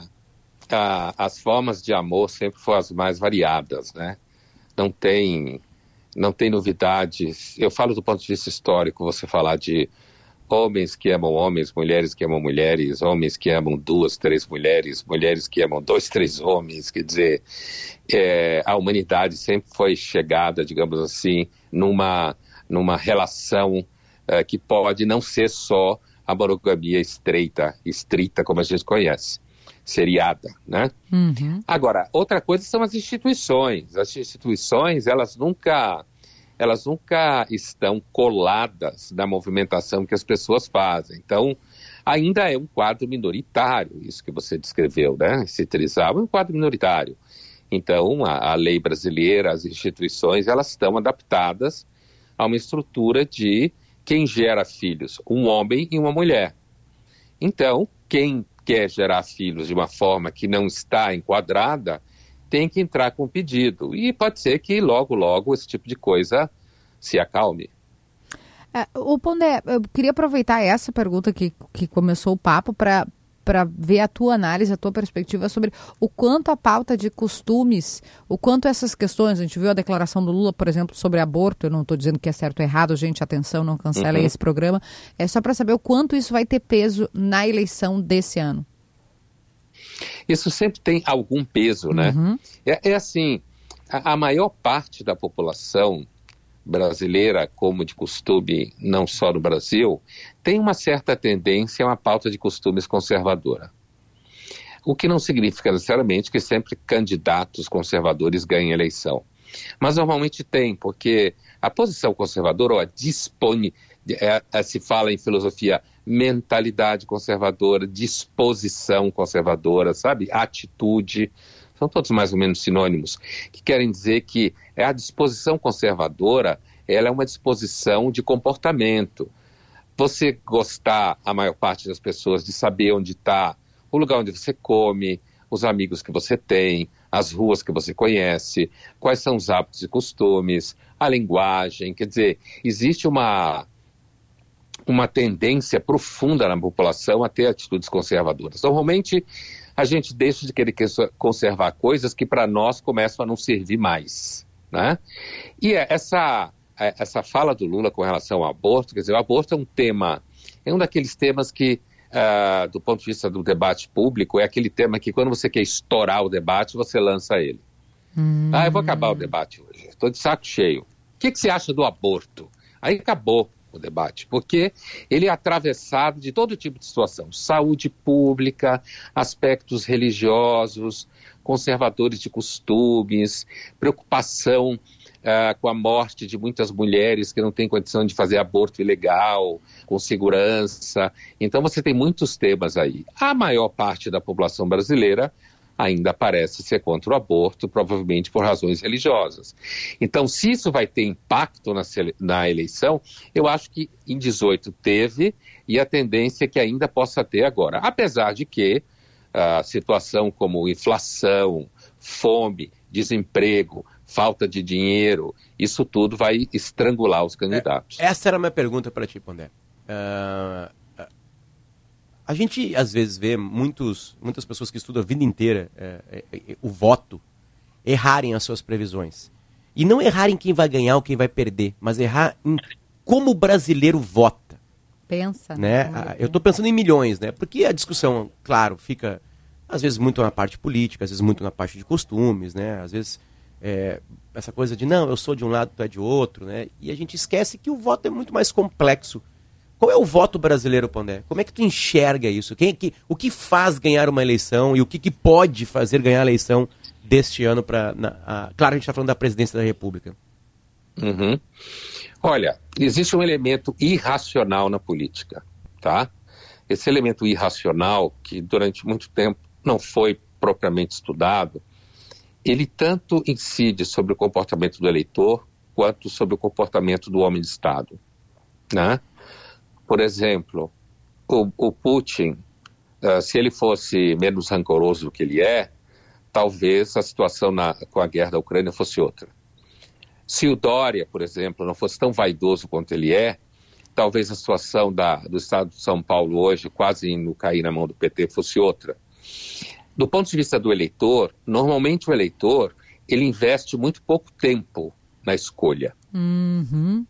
a- as formas de amor sempre foram as mais variadas, né? Não tem, não tem novidades. Eu falo do ponto de vista histórico, você falar de homens que amam homens, mulheres que amam mulheres, homens que amam duas, três mulheres, mulheres que amam dois, três homens. Quer dizer, é, a humanidade sempre foi chegada, digamos assim, numa, numa relação eh, que pode não ser só a monogamia estreita, estrita, como a gente conhece, seriada, né? Agora, outra coisa são as instituições. As instituições, elas nunca, elas nunca estão coladas na movimentação que as pessoas fazem. Então, ainda é um quadro minoritário, isso que você descreveu, né? Esse trisal é um quadro minoritário. Então, a, a lei brasileira, as instituições, elas estão adaptadas a uma estrutura de quem gera filhos, um homem e uma mulher. Então, quem quer gerar filhos de uma forma que não está enquadrada, tem que entrar com pedido. E pode ser que logo, logo esse tipo de coisa se acalme. É, o Pondé, eu queria aproveitar essa pergunta que, que começou o papo para para ver a tua análise, a tua perspectiva sobre o quanto a pauta de costumes, o quanto essas questões, a gente viu a declaração do Lula, por exemplo, sobre aborto, eu não estou dizendo que é certo ou errado, gente, atenção, não cancelem Uhum. esse programa, é só para saber o quanto isso vai ter peso na eleição desse ano. Isso sempre tem algum peso, né? É, é assim, a, a maior parte da população brasileira, como de costume, não só no Brasil, tem uma certa tendência a uma pauta de costumes conservadora. O que não significa necessariamente que sempre candidatos conservadores ganhem eleição. Mas normalmente tem, porque a posição conservadora, ou a dispone, é, é, se fala em filosofia, mentalidade conservadora, disposição conservadora, sabe? Atitude, são todos mais ou menos sinônimos, que querem dizer que a disposição conservadora, ela é uma disposição de comportamento. Você gostar, a maior parte das pessoas, de saber onde está o lugar onde você come, os amigos que você tem, as ruas que você conhece, quais são os hábitos e costumes, a linguagem. Quer dizer, existe uma, uma tendência profunda na população a ter atitudes conservadoras. Normalmente, a gente deixa de querer conservar coisas que para nós começam a não servir mais. Né? E é essa, é, essa fala do Lula com relação ao aborto, quer dizer, o aborto é um tema, é um daqueles temas que uh, do ponto de vista do debate público, é aquele tema que quando você quer estourar o debate, você lança ele. Hum. Ah, eu vou acabar o debate hoje, estou de saco cheio. O que, que você acha do aborto? Aí acabou o debate, porque ele é atravessado de todo tipo de situação: saúde pública, aspectos religiosos, conservadores de costumes, preocupação uh, com a morte de muitas mulheres que não têm condição de fazer aborto ilegal, com segurança. Então você tem muitos temas aí. A maior parte da população brasileira ainda parece ser contra o aborto, provavelmente por razões religiosas. Então, se isso vai ter impacto na, na, eleição, eu acho que em 18 teve e a tendência é que ainda possa ter agora. Apesar de que a situação como inflação, fome, desemprego, falta de dinheiro, isso tudo vai estrangular os candidatos. É, essa era a minha pergunta para ti, Pondé. Uh, a gente às vezes vê muitos, muitas pessoas que estudam a vida inteira é, é, é, o voto errarem as suas previsões. E não errar em quem vai ganhar ou quem vai perder, mas errar em como o brasileiro vota. Pensa. Né? né? Eu estou pensando em milhões, né? Porque a discussão, claro, fica às vezes muito na parte política, às vezes muito na parte de costumes, né? Às vezes é, essa coisa de não, eu sou de um lado, tu é de outro, né? E a gente esquece que o voto é muito mais complexo. Qual é o voto brasileiro, Pondé? Como é que tu enxerga isso? Quem, que, o que faz ganhar uma eleição e o que, que pode fazer ganhar a eleição deste ano para. Claro, a gente está falando da presidência da República. Uhum. Olha, existe um elemento irracional na política, tá? Esse elemento irracional, que durante muito tempo não foi propriamente estudado, ele tanto incide sobre o comportamento do eleitor quanto sobre o comportamento do homem de Estado. Né? Por exemplo, o, o Putin, uh, se ele fosse menos rancoroso do que ele é, talvez a situação na, com a guerra da Ucrânia fosse outra. Se o Dória, por exemplo, não fosse tão vaidoso quanto ele é, talvez a situação da, do estado de São Paulo hoje, quase indo cair na mão do PT, fosse outra. Do ponto de vista do eleitor, normalmente o eleitor ele investe muito pouco tempo na escolha. Uhum.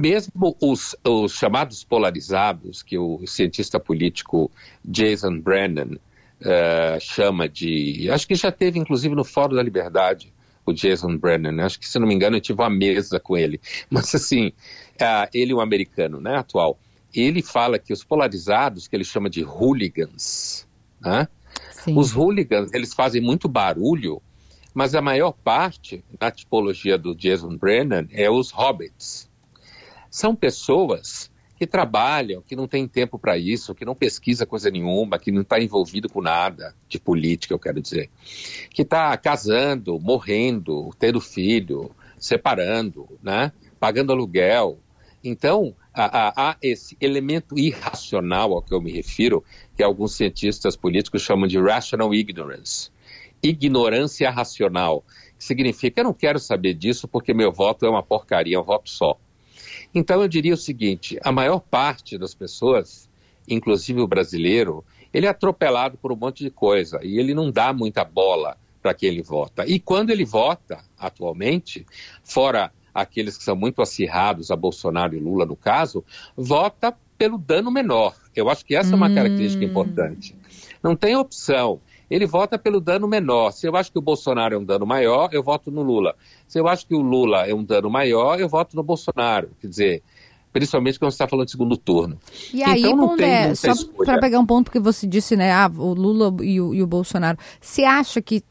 Mesmo os, os, chamados polarizados, que o cientista político Jason Brennan uh, chama de. Acho que já teve, inclusive, no Fórum da Liberdade, o Jason Brennan. Acho que, se não me engano, eu tive uma mesa com ele. Mas, assim, uh, ele é um americano, né, atual. Ele fala que os polarizados, que ele chama de hooligans, né? Os hooligans, eles fazem muito barulho, mas a maior parte, na tipologia do Jason Brennan, é os hobbits. São pessoas que trabalham, que não têm tempo para isso, que não pesquisa coisa nenhuma, que não está envolvido com nada de política, eu quero dizer. Que está casando, morrendo, tendo filho, separando, né? pagando aluguel. Então, há, há, esse elemento irracional ao que eu me refiro, que alguns cientistas políticos chamam de rational ignorance. Ignorância racional. Que significa, eu não quero saber disso porque meu voto é uma porcaria, é um voto só. Então eu diria o seguinte: a maior parte das pessoas, inclusive o brasileiro, ele é atropelado por um monte de coisa e ele não dá muita bola para quem ele vota. E quando ele vota, atualmente, fora aqueles que são muito acirrados a Bolsonaro e Lula no caso, vota pelo dano menor. Eu acho que essa é uma hum. característica importante. Não tem opção. Ele vota pelo dano menor. Se eu acho que o Bolsonaro é um dano maior, eu voto no Lula. Se eu acho que o Lula é um dano maior, eu voto no Bolsonaro. Quer dizer, principalmente quando você está falando de segundo turno. E aí, então, não tem muita só para pegar um ponto que você disse, né? Ah, o Lula e o, e o Bolsonaro. Você acha que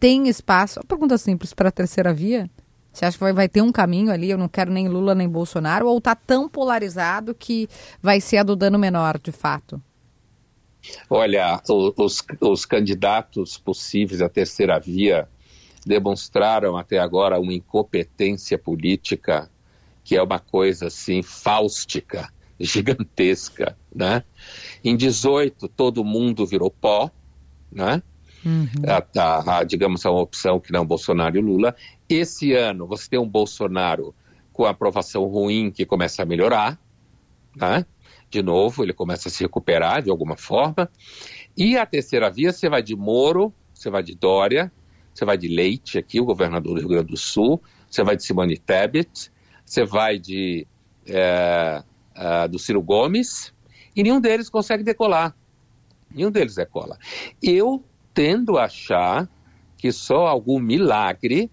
tem espaço? Uma pergunta simples para a terceira via. Você acha que vai, vai ter um caminho ali? Eu não quero nem Lula nem Bolsonaro? Ou tá tão polarizado que vai ser a do dano menor, de fato? Olha, os, os candidatos possíveis à terceira via demonstraram até agora uma incompetência política que é uma coisa assim fáustica, gigantesca, né? Em 18 todo mundo virou pó, né? A, a- a, digamos, a uma opção que não Bolsonaro e Lula. Esse ano você tem um Bolsonaro com aprovação ruim que começa a melhorar, né? De novo, ele começa a se recuperar de alguma forma. E a terceira via, você vai de Moro, você vai de Dória, você vai de Leite, aqui, o governador do Rio Grande do Sul, você vai de Simone Tebet, você vai de eh, ah, do Ciro Gomes, e nenhum deles consegue decolar. Nenhum deles decola. Eu tendo a achar que só algum milagre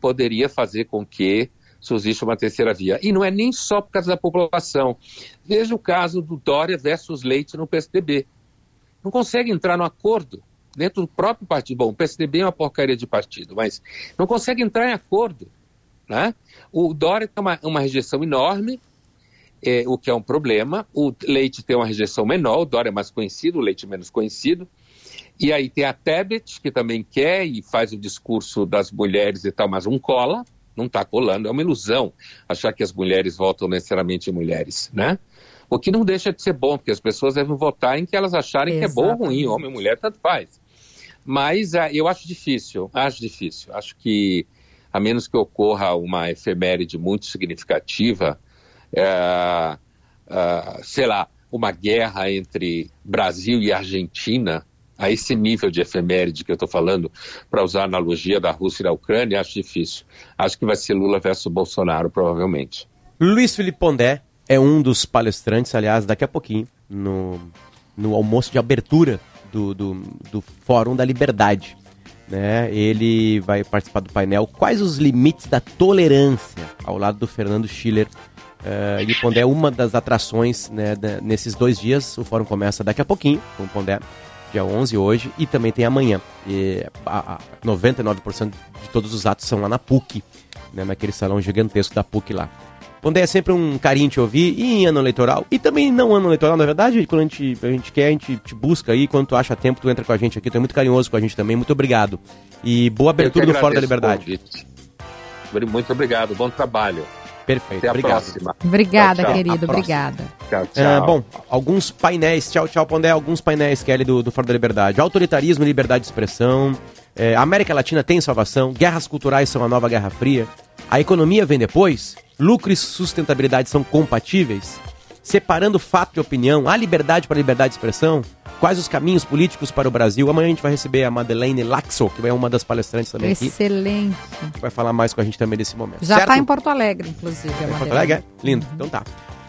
poderia fazer com que surgisse uma terceira via. E não é nem só por causa da população. Veja o caso do Dória versus Leite no PSDB. Não consegue entrar no acordo dentro do próprio partido. Bom, o PSDB é uma porcaria de partido, mas não consegue entrar em acordo. Né? O Dória tem uma, uma rejeição enorme, é, o que é um problema. O Leite tem uma rejeição menor, o Dória é mais conhecido, o Leite é menos conhecido. E aí tem a Tebet, que também quer e faz o discurso das mulheres e tal, mas não cola, não está colando. É uma ilusão achar que as mulheres votam necessariamente em mulheres, né? O que não deixa de ser bom, porque as pessoas devem votar em que elas acharem que é bom ou ruim, homem ou mulher, tanto faz. Mas ah, eu acho difícil, acho difícil. Acho que, a menos que ocorra uma efeméride muito significativa, é, ah, sei lá, uma guerra entre Brasil e Argentina, a esse nível de efeméride que eu estou falando, para usar a analogia da Rússia e da Ucrânia, acho difícil. Acho que vai ser Lula versus Bolsonaro, provavelmente. Luiz Felipe Pondé é um dos palestrantes, aliás, daqui a pouquinho, no, no almoço de abertura do, do, do Fórum da Liberdade. Né? Ele vai participar do painel Quais os limites da tolerância, ao lado do Fernando Schiller. Eh, e Pondé é uma das atrações né, da- nesses dois dias. O fórum começa daqui a pouquinho, com o Pondé, dia 11 hoje, e também tem amanhã. E a, a 99% de todos os atos são lá na PUC, né, naquele salão gigantesco da PUC lá. Pondé é sempre um carinho te ouvir, e em ano eleitoral, e também não ano eleitoral, na verdade, quando a gente, a gente quer, a gente te busca aí, quando tu acha tempo, tu entra com a gente aqui, tu é muito carinhoso com a gente também, muito obrigado. E boa abertura do Fora da Liberdade. Muito obrigado, bom trabalho. Perfeito, Até a obrigado. próxima. Obrigada, Tchau, tchau. querido, obrigada. Tchau, tchau. Ah, bom, alguns painéis, tchau, tchau, Pondé, alguns painéis, Kelly, do, do Fora da Liberdade. Autoritarismo e liberdade de expressão. É, a América Latina tem salvação. Guerras culturais são a nova Guerra Fria. A economia vem depois. Lucro e sustentabilidade são compatíveis. Separando fato de opinião. Há liberdade para liberdade de expressão. Quais os caminhos políticos para o Brasil? Amanhã a gente vai receber a Madeleine Laxo, que é uma das palestrantes também aqui. Excelente. Vai falar mais com a gente também nesse momento. Já está em Porto Alegre, inclusive. a Porto. Alegre, é? Lindo. Então tá.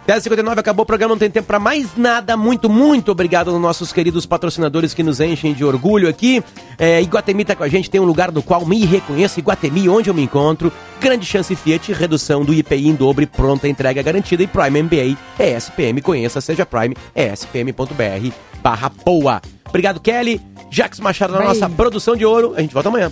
10h59, acabou o programa, não tem tempo pra mais nada. Muito, muito obrigado aos nossos queridos patrocinadores que nos enchem de orgulho aqui. É, Iguatemi tá com a gente, tem um lugar no qual me reconheço, Iguatemi, onde eu me encontro. Grande chance Fiat, redução do IPI em dobro, pronta entrega garantida. E Prime MBA é SPM, conheça, seja Prime, é spm.br barra POA. Obrigado, Kelly. Jax Machado na nossa produção de ouro. A gente volta amanhã.